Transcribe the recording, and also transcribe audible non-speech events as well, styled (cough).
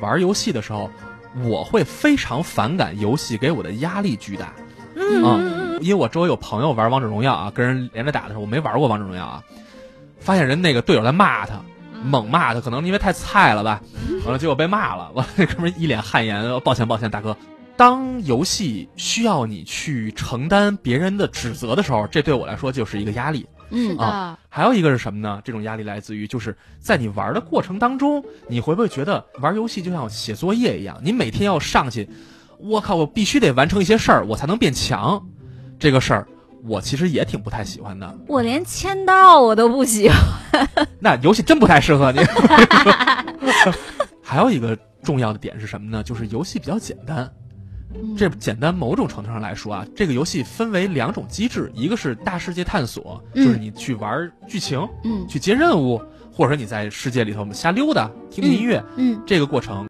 玩游戏的时候，我会非常反感游戏给我的压力巨大。嗯因为我周围有朋友玩王者荣耀啊，跟人连着打的时候，我没玩过王者荣耀啊，发现人那个队友在骂他，猛骂他，可能因为太菜了吧，完了结果被骂了，(laughs) 完了那哥们一脸汗颜，抱歉抱歉，大哥。当游戏需要你去承担别人的指责的时候，这对我来说就是一个压力。啊还有一个是什么呢？这种压力来自于就是在你玩的过程当中，你会不会觉得玩游戏就像写作业一样？你每天要上去，我靠，我必须得完成一些事儿，我才能变强。这个事儿，我其实也挺不太喜欢的。(laughs) 我连签到我都不喜欢。(laughs) (laughs) 那游戏真不太适合你。还有一个重要的点是什么呢？就是游戏比较简单。这简单某种程度上来说啊，这个游戏分为两种机制，一个是大世界探索，嗯就是你去玩剧情，嗯。去接任务，或者说你在世界里头瞎溜达、听听音乐，嗯。这个过程